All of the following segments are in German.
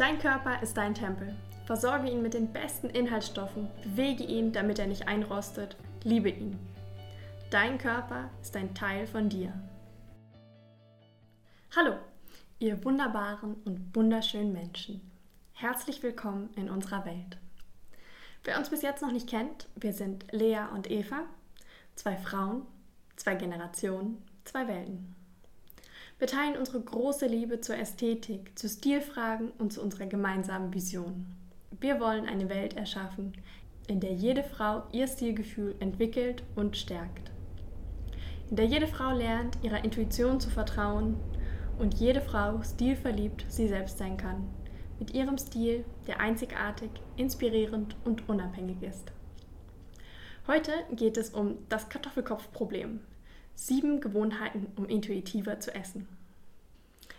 Dein Körper ist dein Tempel. Versorge ihn mit den besten Inhaltsstoffen, bewege ihn, damit er nicht einrostet, liebe ihn. Dein Körper ist ein Teil von dir. Hallo, ihr wunderbaren und wunderschönen Menschen. Herzlich willkommen in unserer Welt. Wer uns bis jetzt noch nicht kennt, wir sind Lea und Eva, zwei Frauen, zwei Generationen, zwei Welten. Wir teilen unsere große Liebe zur Ästhetik, zu Stilfragen und zu unserer gemeinsamen Vision. Wir wollen eine Welt erschaffen, in der jede Frau ihr Stilgefühl entwickelt und stärkt. In der jede Frau lernt, ihrer Intuition zu vertrauen und jede Frau stilverliebt sie selbst sein kann. Mit ihrem Stil, der einzigartig, inspirierend und unabhängig ist. Heute geht es um das Kartoffelkopfproblem, Sieben Gewohnheiten, um intuitiver zu essen.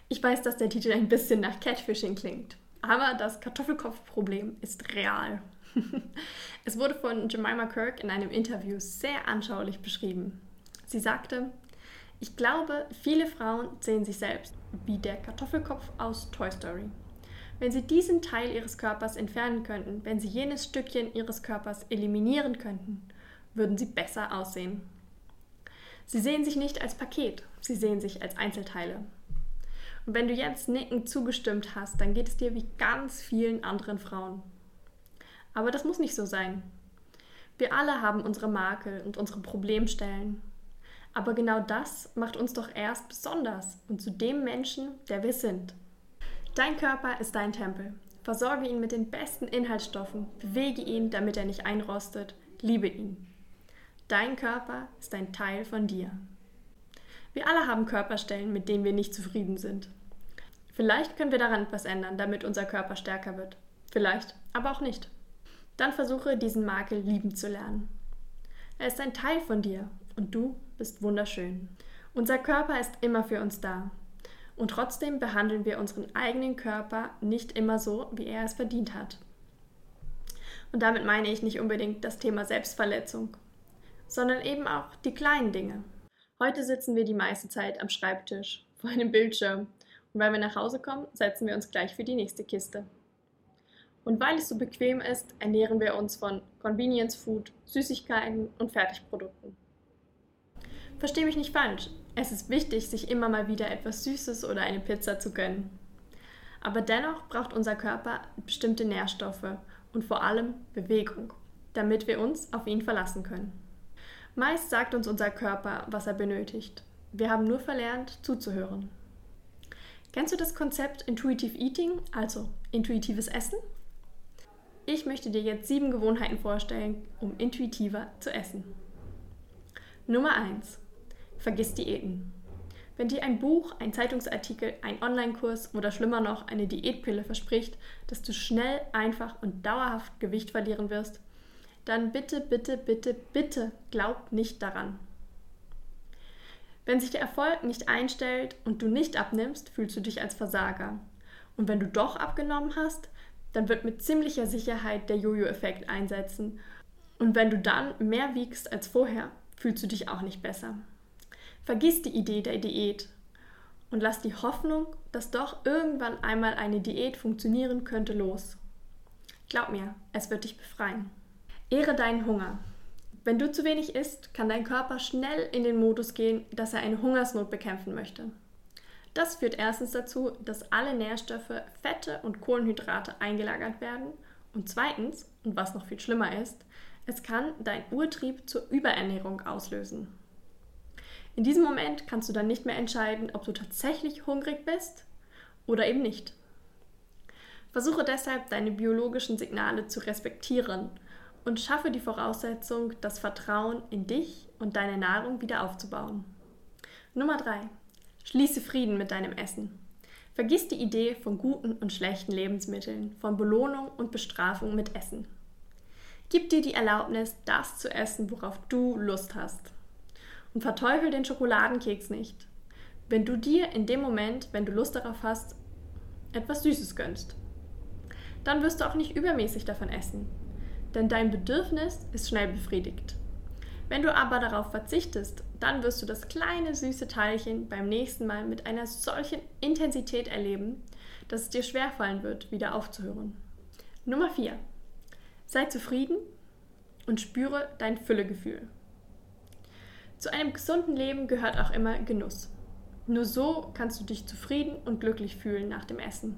Ich weiß, dass der Titel ein bisschen nach Catfishing klingt, aber das Kartoffelkopfproblem ist real. es wurde von Jemima Kirk in einem Interview sehr anschaulich beschrieben. Sie sagte, ich glaube, viele Frauen sehen sich selbst wie der Kartoffelkopf aus Toy Story. Wenn sie diesen Teil ihres Körpers entfernen könnten, wenn sie jenes Stückchen ihres Körpers eliminieren könnten, würden sie besser aussehen. Sie sehen sich nicht als Paket, sie sehen sich als Einzelteile. Und wenn du jetzt nickend zugestimmt hast, dann geht es dir wie ganz vielen anderen Frauen. Aber das muss nicht so sein. Wir alle haben unsere Makel und unsere Problemstellen. Aber genau das macht uns doch erst besonders und zu dem Menschen, der wir sind. Dein Körper ist dein Tempel. Versorge ihn mit den besten Inhaltsstoffen, bewege ihn, damit er nicht einrostet, liebe ihn. Dein Körper ist ein Teil von dir. Wir alle haben Körperstellen, mit denen wir nicht zufrieden sind. Vielleicht können wir daran etwas ändern, damit unser Körper stärker wird. Vielleicht, aber auch nicht. Dann versuche diesen Makel lieben zu lernen. Er ist ein Teil von dir und du bist wunderschön. Unser Körper ist immer für uns da. Und trotzdem behandeln wir unseren eigenen Körper nicht immer so, wie er es verdient hat. Und damit meine ich nicht unbedingt das Thema Selbstverletzung sondern eben auch die kleinen Dinge. Heute sitzen wir die meiste Zeit am Schreibtisch vor einem Bildschirm und wenn wir nach Hause kommen, setzen wir uns gleich für die nächste Kiste. Und weil es so bequem ist, ernähren wir uns von Convenience Food, Süßigkeiten und Fertigprodukten. Versteh mich nicht falsch, es ist wichtig, sich immer mal wieder etwas Süßes oder eine Pizza zu gönnen. Aber dennoch braucht unser Körper bestimmte Nährstoffe und vor allem Bewegung, damit wir uns auf ihn verlassen können. Meist sagt uns unser Körper, was er benötigt. Wir haben nur verlernt, zuzuhören. Kennst du das Konzept Intuitive Eating, also intuitives Essen? Ich möchte dir jetzt sieben Gewohnheiten vorstellen, um intuitiver zu essen. Nummer 1. Vergiss Diäten. Wenn dir ein Buch, ein Zeitungsartikel, ein Online-Kurs oder schlimmer noch eine Diätpille verspricht, dass du schnell, einfach und dauerhaft Gewicht verlieren wirst, dann bitte, bitte, bitte, bitte glaub nicht daran. Wenn sich der Erfolg nicht einstellt und du nicht abnimmst, fühlst du dich als Versager. Und wenn du doch abgenommen hast, dann wird mit ziemlicher Sicherheit der Jojo-Effekt einsetzen. Und wenn du dann mehr wiegst als vorher, fühlst du dich auch nicht besser. Vergiss die Idee der Diät und lass die Hoffnung, dass doch irgendwann einmal eine Diät funktionieren könnte, los. Glaub mir, es wird dich befreien. Ehre deinen Hunger. Wenn du zu wenig isst, kann dein Körper schnell in den Modus gehen, dass er eine Hungersnot bekämpfen möchte. Das führt erstens dazu, dass alle Nährstoffe, Fette und Kohlenhydrate eingelagert werden und zweitens, und was noch viel schlimmer ist, es kann dein Urtrieb zur Überernährung auslösen. In diesem Moment kannst du dann nicht mehr entscheiden, ob du tatsächlich hungrig bist oder eben nicht. Versuche deshalb, deine biologischen Signale zu respektieren und schaffe die Voraussetzung, das Vertrauen in dich und deine Nahrung wieder aufzubauen. Nummer 3. Schließe Frieden mit deinem Essen. Vergiss die Idee von guten und schlechten Lebensmitteln, von Belohnung und Bestrafung mit Essen. Gib dir die Erlaubnis, das zu essen, worauf du Lust hast. Und verteufel den Schokoladenkeks nicht. Wenn du dir in dem Moment, wenn du Lust darauf hast, etwas Süßes gönnst, dann wirst du auch nicht übermäßig davon essen, denn dein Bedürfnis ist schnell befriedigt. Wenn du aber darauf verzichtest, dann wirst du das kleine süße Teilchen beim nächsten Mal mit einer solchen Intensität erleben, dass es dir schwerfallen wird, wieder aufzuhören. Nummer 4. Sei zufrieden und spüre dein Füllegefühl. Zu einem gesunden Leben gehört auch immer Genuss. Nur so kannst du dich zufrieden und glücklich fühlen nach dem Essen.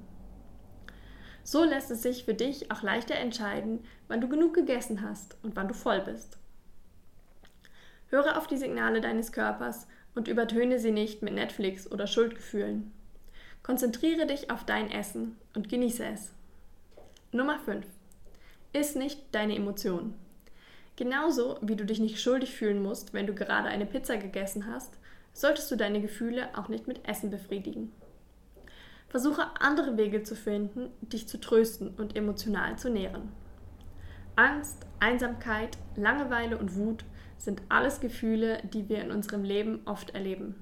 So lässt es sich für dich auch leichter entscheiden, wann du genug gegessen hast und wann du voll bist. Höre auf die Signale deines Körpers und übertöne sie nicht mit Netflix oder Schuldgefühlen. Konzentriere dich auf dein Essen und genieße es. Nummer 5. Iss nicht deine Emotionen. Genauso wie du dich nicht schuldig fühlen musst, wenn du gerade eine Pizza gegessen hast, solltest du deine Gefühle auch nicht mit Essen befriedigen. Versuche andere Wege zu finden, dich zu trösten und emotional zu nähren. Angst, Einsamkeit, Langeweile und Wut sind alles Gefühle, die wir in unserem Leben oft erleben.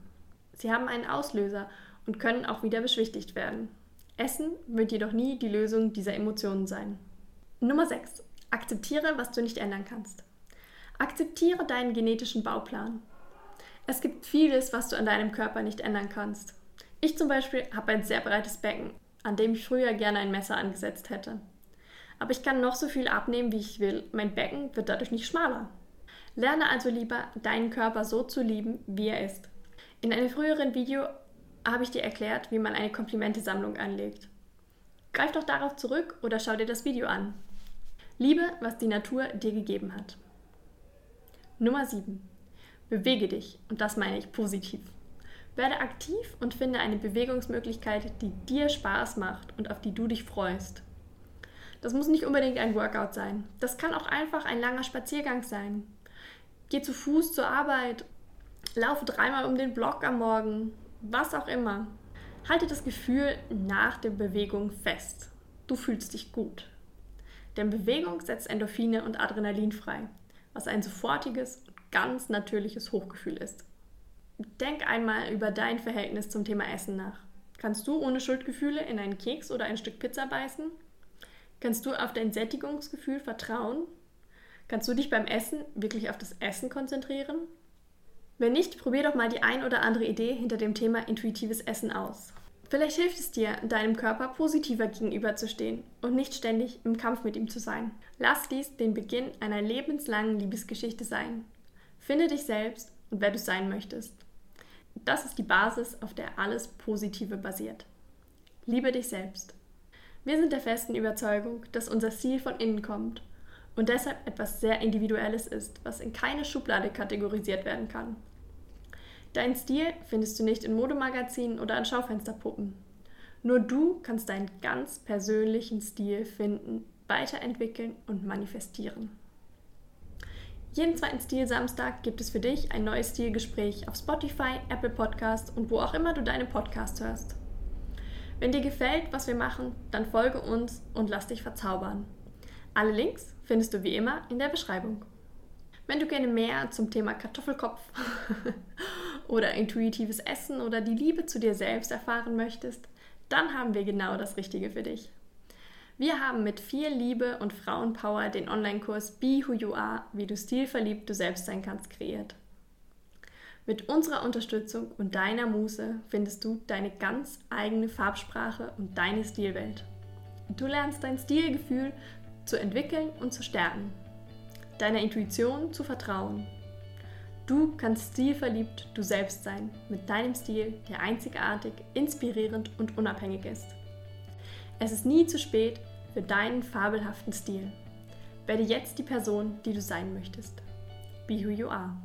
Sie haben einen Auslöser und können auch wieder beschwichtigt werden. Essen wird jedoch nie die Lösung dieser Emotionen sein. Nummer 6. Akzeptiere, was du nicht ändern kannst. Akzeptiere deinen genetischen Bauplan. Es gibt vieles, was du an deinem Körper nicht ändern kannst. Ich zum Beispiel habe ein sehr breites Becken, an dem ich früher gerne ein Messer angesetzt hätte. Aber ich kann noch so viel abnehmen, wie ich will. Mein Becken wird dadurch nicht schmaler. Lerne also lieber, deinen Körper so zu lieben, wie er ist. In einem früheren Video habe ich dir erklärt, wie man eine Komplimentesammlung anlegt. Greif doch darauf zurück oder schau dir das Video an. Liebe, was die Natur dir gegeben hat. Nummer 7. Bewege dich und das meine ich positiv. Werde aktiv und finde eine Bewegungsmöglichkeit, die dir Spaß macht und auf die du dich freust. Das muss nicht unbedingt ein Workout sein. Das kann auch einfach ein langer Spaziergang sein. Geh zu Fuß zur Arbeit, laufe dreimal um den Block am Morgen, was auch immer. Halte das Gefühl nach der Bewegung fest. Du fühlst dich gut. Denn Bewegung setzt Endorphine und Adrenalin frei, was ein sofortiges und ganz natürliches Hochgefühl ist. Denk einmal über dein Verhältnis zum Thema Essen nach. Kannst du ohne Schuldgefühle in einen Keks oder ein Stück Pizza beißen? Kannst du auf dein Sättigungsgefühl vertrauen? Kannst du dich beim Essen wirklich auf das Essen konzentrieren? Wenn nicht, probier doch mal die ein oder andere Idee hinter dem Thema intuitives Essen aus. Vielleicht hilft es dir, deinem Körper positiver gegenüberzustehen und nicht ständig im Kampf mit ihm zu sein. Lass dies den Beginn einer lebenslangen Liebesgeschichte sein. Finde dich selbst und wer du sein möchtest. Das ist die Basis, auf der alles Positive basiert. Liebe dich selbst. Wir sind der festen Überzeugung, dass unser Ziel von innen kommt und deshalb etwas sehr Individuelles ist, was in keine Schublade kategorisiert werden kann. Dein Stil findest du nicht in Modemagazinen oder an Schaufensterpuppen. Nur du kannst deinen ganz persönlichen Stil finden, weiterentwickeln und manifestieren. Jeden zweiten Stil-Samstag gibt es für dich ein neues Stilgespräch auf Spotify, Apple Podcasts und wo auch immer du deine Podcasts hörst. Wenn dir gefällt, was wir machen, dann folge uns und lass dich verzaubern. Alle Links findest du wie immer in der Beschreibung. Wenn du gerne mehr zum Thema Kartoffelkopf oder intuitives Essen oder die Liebe zu dir selbst erfahren möchtest, dann haben wir genau das Richtige für dich. Wir haben mit viel Liebe und Frauenpower den Online-Kurs Be Who You Are, wie du stilverliebt du selbst sein kannst, kreiert. Mit unserer Unterstützung und deiner Muße findest du deine ganz eigene Farbsprache und deine Stilwelt. Du lernst dein Stilgefühl zu entwickeln und zu stärken, deiner Intuition zu vertrauen Du kannst stilverliebt du selbst sein, mit deinem Stil, der einzigartig, inspirierend und unabhängig ist. Es ist nie zu spät für deinen fabelhaften Stil. Werde jetzt die Person, die du sein möchtest. Be who you are.